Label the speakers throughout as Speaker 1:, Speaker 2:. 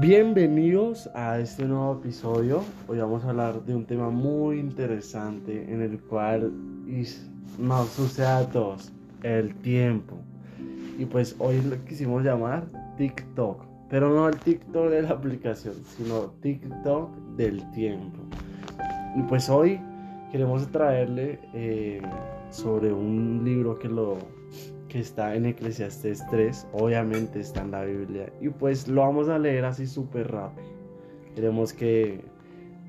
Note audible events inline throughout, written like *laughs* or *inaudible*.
Speaker 1: Bienvenidos a este nuevo episodio. Hoy vamos a hablar de un tema muy interesante en el cual nos sucede a el tiempo. Y pues hoy lo quisimos llamar TikTok, pero no el TikTok de la aplicación, sino TikTok del tiempo. Y pues hoy queremos traerle eh, sobre un libro que lo que está en Eclesiastes 3, obviamente está en la Biblia, y pues lo vamos a leer así súper rápido. Queremos que,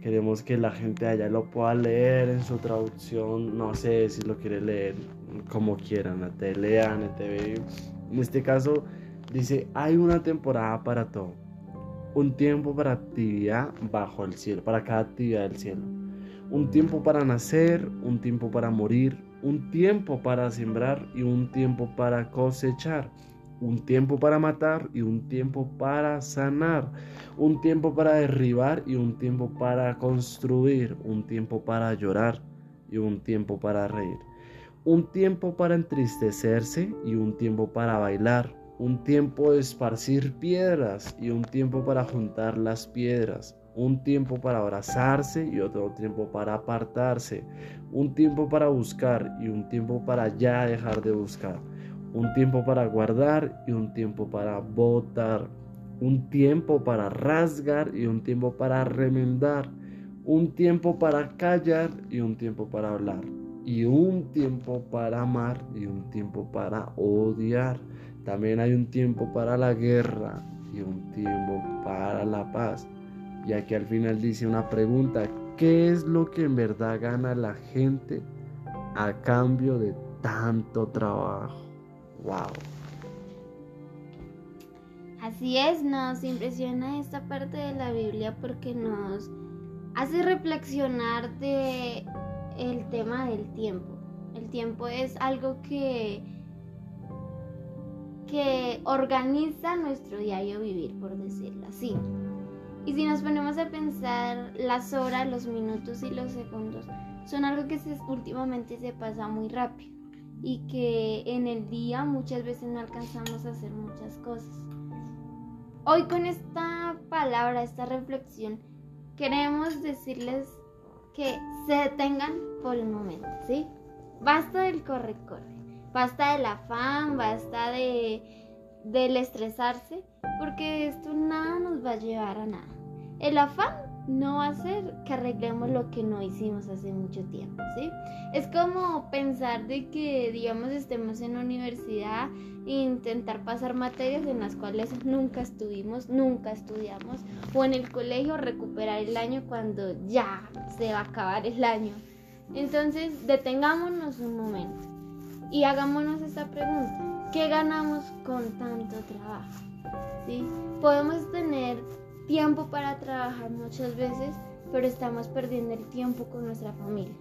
Speaker 1: queremos que la gente allá lo pueda leer en su traducción, no sé si lo quiere leer como quieran, la telea, en TV. En este caso dice, hay una temporada para todo, un tiempo para actividad bajo el cielo, para cada actividad del cielo. Un tiempo para nacer, un tiempo para morir, un tiempo para sembrar y un tiempo para cosechar, un tiempo para matar y un tiempo para sanar, un tiempo para derribar y un tiempo para construir, un tiempo para llorar y un tiempo para reír, un tiempo para entristecerse y un tiempo para bailar, un tiempo de esparcir piedras y un tiempo para juntar las piedras, un tiempo para abrazarse y otro tiempo para apartarse, un tiempo para buscar y un tiempo para ya dejar de buscar, un tiempo para guardar y un tiempo para botar, un tiempo para rasgar y un tiempo para remendar, un tiempo para callar y un tiempo para hablar, y un tiempo para amar y un tiempo para odiar. También hay un tiempo para la guerra y un tiempo para la paz. Y aquí al final dice una pregunta, ¿qué es lo que en verdad gana la gente a cambio de tanto trabajo? ¡Wow!
Speaker 2: Así es, nos impresiona esta parte de la Biblia porque nos hace reflexionar de el tema del tiempo. El tiempo es algo que que organiza nuestro diario vivir, por decirlo así. Y si nos ponemos a pensar, las horas, los minutos y los segundos son algo que últimamente se pasa muy rápido y que en el día muchas veces no alcanzamos a hacer muchas cosas. Hoy con esta palabra, esta reflexión, queremos decirles que se detengan por un momento, ¿sí? Basta del corre-corre, basta del afán, basta de del estresarse, porque esto nada nos va a llevar a nada. El afán no va a hacer que arreglemos lo que no hicimos hace mucho tiempo, ¿sí? Es como pensar de que, digamos, estemos en la universidad e intentar pasar materias en las cuales nunca estuvimos, nunca estudiamos, o en el colegio recuperar el año cuando ya se va a acabar el año. Entonces, detengámonos un momento y hagámonos esta pregunta. ¿Qué ganamos con tanto trabajo? ¿Sí? Podemos tener tiempo para trabajar muchas veces, pero estamos perdiendo el tiempo con nuestra familia.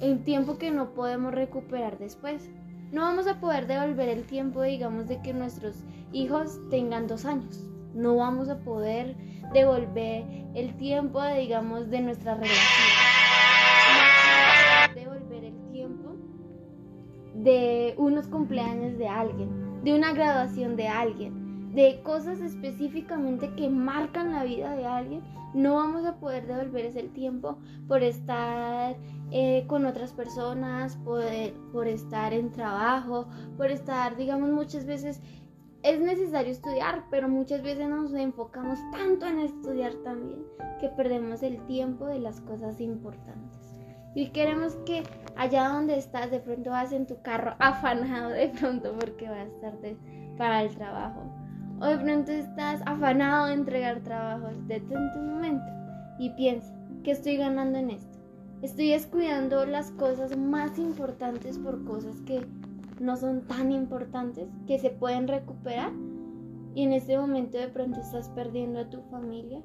Speaker 2: El tiempo que no podemos recuperar después. No vamos a poder devolver el tiempo, digamos, de que nuestros hijos tengan dos años. No vamos a poder devolver el tiempo, digamos, de nuestra relación. De unos cumpleaños de alguien, de una graduación de alguien, de cosas específicamente que marcan la vida de alguien, no vamos a poder devolver ese tiempo por estar eh, con otras personas, por, por estar en trabajo, por estar, digamos, muchas veces es necesario estudiar, pero muchas veces nos enfocamos tanto en estudiar también que perdemos el tiempo de las cosas importantes. Y queremos que allá donde estás, de pronto vas en tu carro *laughs* afanado de pronto porque vas tarde para el trabajo. O de pronto estás afanado de entregar trabajos. Detente un momento y piensa, ¿qué estoy ganando en esto? Estoy descuidando las cosas más importantes por cosas que no son tan importantes, que se pueden recuperar. Y en este momento de pronto estás perdiendo a tu familia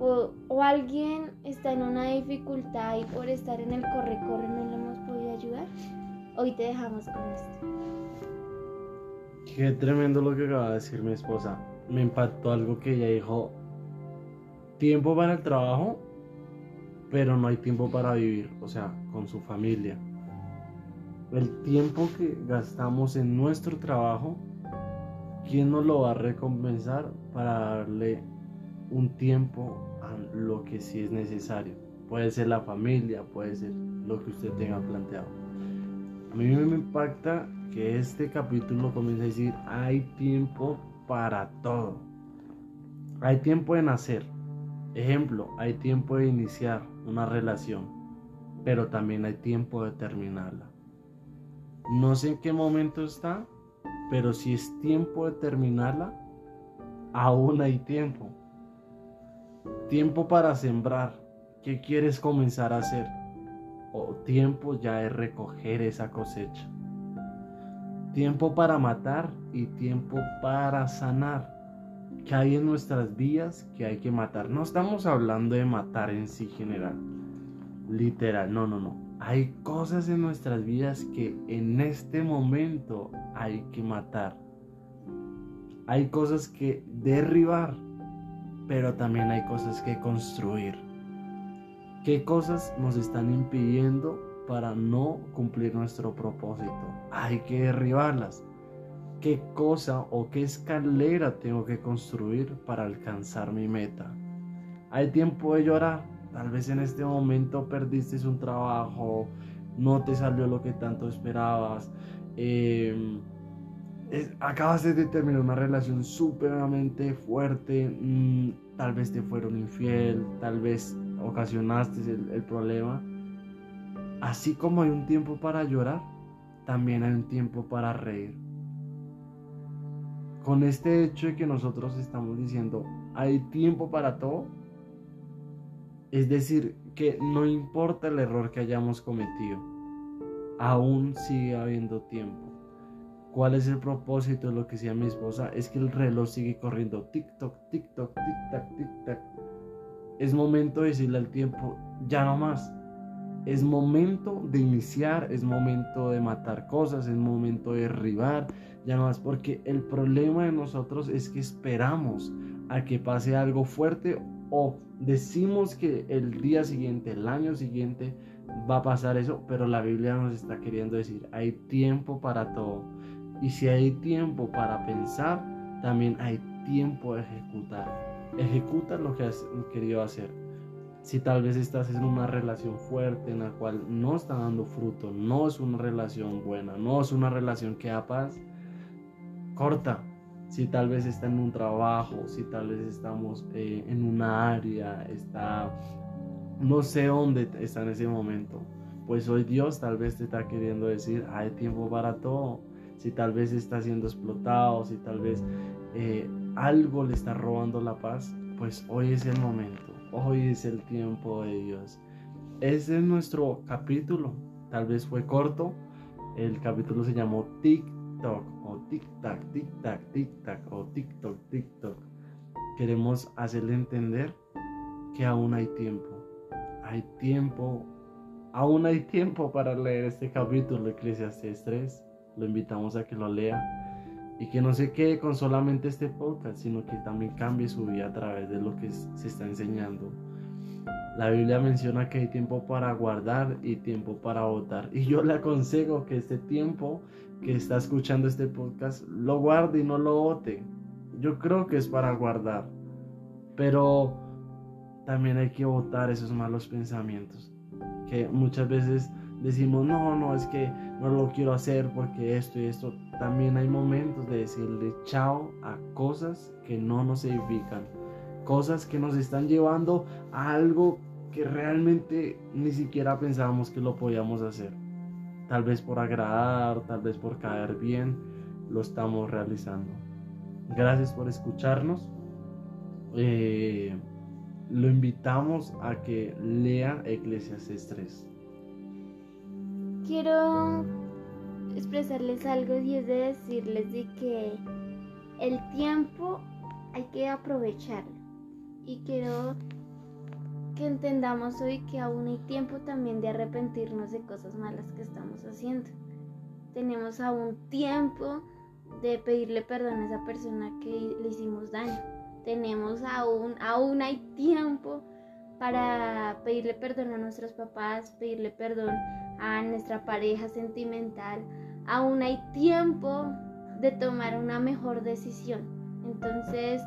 Speaker 2: o, alguien está en una dificultad y por estar en el corre-corre no le hemos podido ayudar, hoy te dejamos con esto.
Speaker 1: Qué tremendo lo que acaba de decir mi esposa. Me impactó algo que ella dijo. Tiempo para el trabajo, pero no hay tiempo para vivir, o sea, con su familia. El tiempo que gastamos en nuestro trabajo, ¿quién nos lo va a recompensar para darle un tiempo a lo que sí es necesario. Puede ser la familia, puede ser lo que usted tenga planteado. A mí me impacta que este capítulo comienza a decir, hay tiempo para todo. Hay tiempo de nacer. Ejemplo, hay tiempo de iniciar una relación, pero también hay tiempo de terminarla. No sé en qué momento está, pero si es tiempo de terminarla, aún hay tiempo. Tiempo para sembrar. ¿Qué quieres comenzar a hacer? O tiempo ya es recoger esa cosecha. Tiempo para matar y tiempo para sanar. ¿Qué hay en nuestras vidas que hay que matar? No estamos hablando de matar en sí general. Literal, no, no, no. Hay cosas en nuestras vidas que en este momento hay que matar. Hay cosas que derribar, pero también hay cosas que construir. ¿Qué cosas nos están impidiendo para no cumplir nuestro propósito? Hay que derribarlas. ¿Qué cosa o qué escalera tengo que construir para alcanzar mi meta? Hay tiempo de llorar. Tal vez en este momento perdiste un trabajo, no te salió lo que tanto esperabas. Eh, acabas de terminar una relación súperamente fuerte, mm, tal vez te fueron infiel, tal vez ocasionaste el, el problema. Así como hay un tiempo para llorar, también hay un tiempo para reír. Con este hecho de que nosotros estamos diciendo, hay tiempo para todo, es decir, que no importa el error que hayamos cometido, aún sigue habiendo tiempo. ¿Cuál es el propósito de lo que decía mi esposa? Es que el reloj sigue corriendo. Tic-toc, tic-toc, tic-tac, tic-tac. Es momento de decirle al tiempo, ya no más. Es momento de iniciar, es momento de matar cosas, es momento de derribar, ya no más. Porque el problema de nosotros es que esperamos a que pase algo fuerte o decimos que el día siguiente, el año siguiente, va a pasar eso, pero la Biblia nos está queriendo decir, hay tiempo para todo y si hay tiempo para pensar, también hay tiempo de ejecutar. Ejecuta lo que has querido hacer. Si tal vez estás en una relación fuerte en la cual no está dando fruto, no es una relación buena, no es una relación que da paz, corta. Si tal vez está en un trabajo, si tal vez estamos eh, en una área, está, no sé dónde está en ese momento, pues hoy Dios tal vez te está queriendo decir, hay tiempo para todo. Si tal vez está siendo explotado, si tal vez eh, algo le está robando la paz, pues hoy es el momento, hoy es el tiempo de Dios. Ese es nuestro capítulo, tal vez fue corto, el capítulo se llamó TikTok o TikTok, TikTok, TikTok o TikTok, TikTok. Queremos hacerle entender que aún hay tiempo, hay tiempo, aún hay tiempo para leer este capítulo, Eclesiastes 3 lo invitamos a que lo lea y que no se quede con solamente este podcast, sino que también cambie su vida a través de lo que se está enseñando. La Biblia menciona que hay tiempo para guardar y tiempo para votar. Y yo le aconsejo que este tiempo que está escuchando este podcast lo guarde y no lo vote. Yo creo que es para guardar. Pero también hay que votar esos malos pensamientos. Que muchas veces decimos, no, no, es que no lo quiero hacer porque esto y esto. También hay momentos de decirle chao a cosas que no nos edifican, cosas que nos están llevando a algo que realmente ni siquiera pensábamos que lo podíamos hacer. Tal vez por agradar, tal vez por caer bien, lo estamos realizando. Gracias por escucharnos. Eh, lo invitamos a que lea Eclesiastes 3
Speaker 2: quiero expresarles algo y es de decirles de que el tiempo hay que aprovecharlo. Y quiero que entendamos hoy que aún hay tiempo también de arrepentirnos de cosas malas que estamos haciendo. Tenemos aún tiempo de pedirle perdón a esa persona que le hicimos daño. Tenemos aún, aún hay tiempo para pedirle perdón a nuestros papás, pedirle perdón a nuestra pareja sentimental, aún hay tiempo de tomar una mejor decisión. Entonces,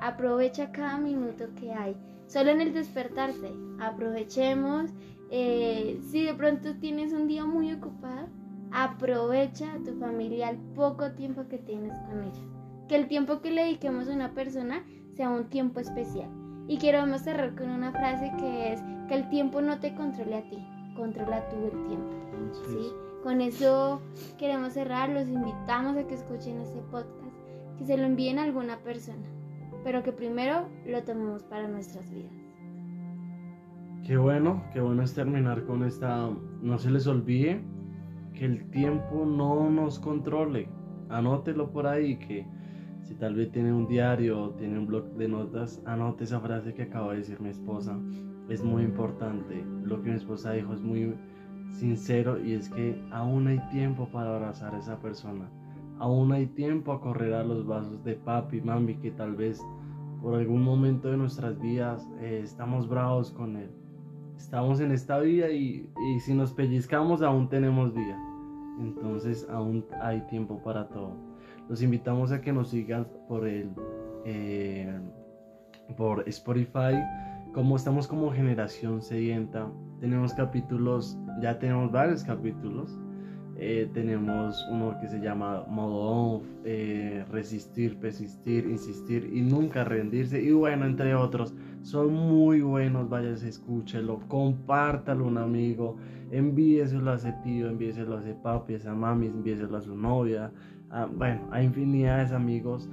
Speaker 2: Aprovecha cada minuto que hay. Solo en el despertarse. Aprovechemos. Eh, si de pronto tienes un día muy ocupado, aprovecha a tu familia el poco tiempo que tienes con ellos. Que el tiempo que le dediquemos a una persona sea un tiempo especial. Y quiero cerrar con una frase que es que el tiempo no te controle a ti, controla tú el tiempo. ¿sí? Con eso queremos cerrar, los invitamos a que escuchen este podcast, que se lo envíen a alguna persona, pero que primero lo tomemos para nuestras vidas.
Speaker 1: Qué bueno, qué bueno es terminar con esta, no se les olvide que el tiempo no nos controle, anótelo por ahí que si tal vez tiene un diario o tiene un blog de notas, anote esa frase que acaba de decir mi esposa. Es muy importante. Lo que mi esposa dijo es muy sincero y es que aún hay tiempo para abrazar a esa persona. Aún hay tiempo a correr a los vasos de papi, mami, que tal vez por algún momento de nuestras vidas eh, estamos bravos con él. Estamos en esta vida y, y si nos pellizcamos aún tenemos vida. Entonces aún hay tiempo para todo. Los invitamos a que nos sigan por el eh, por Spotify. Como estamos como generación sedienta, tenemos capítulos, ya tenemos varios capítulos. Eh, tenemos uno que se llama modo eh, resistir, persistir, insistir y nunca rendirse. Y bueno, entre otros, son muy buenos. Váyase, escúchelo, compártalo a un amigo, envíeselo a ese tío, envíeselo a ese papi, a esa mami, envíeselo a su novia, Ah, bueno, hay infinidades amigos.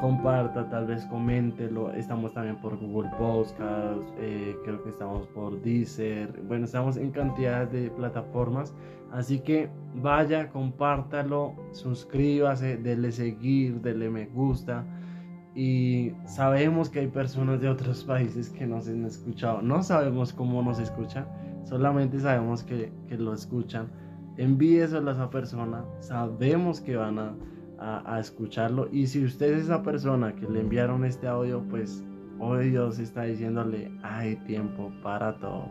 Speaker 1: Comparta, tal vez coméntelo. Estamos también por Google Podcasts, eh, creo que estamos por Deezer. Bueno, estamos en cantidad de plataformas. Así que vaya, compártalo, suscríbase, dele seguir, dele me gusta. Y sabemos que hay personas de otros *laughs* países que nos han escuchado. No sabemos cómo nos escuchan, solamente sabemos que, que lo escuchan envíeselo a esa persona, sabemos que van a, escucharlo y si usted es esa persona que le enviaron este audio, pues hoy Dios está diciéndole, hay tiempo para todo.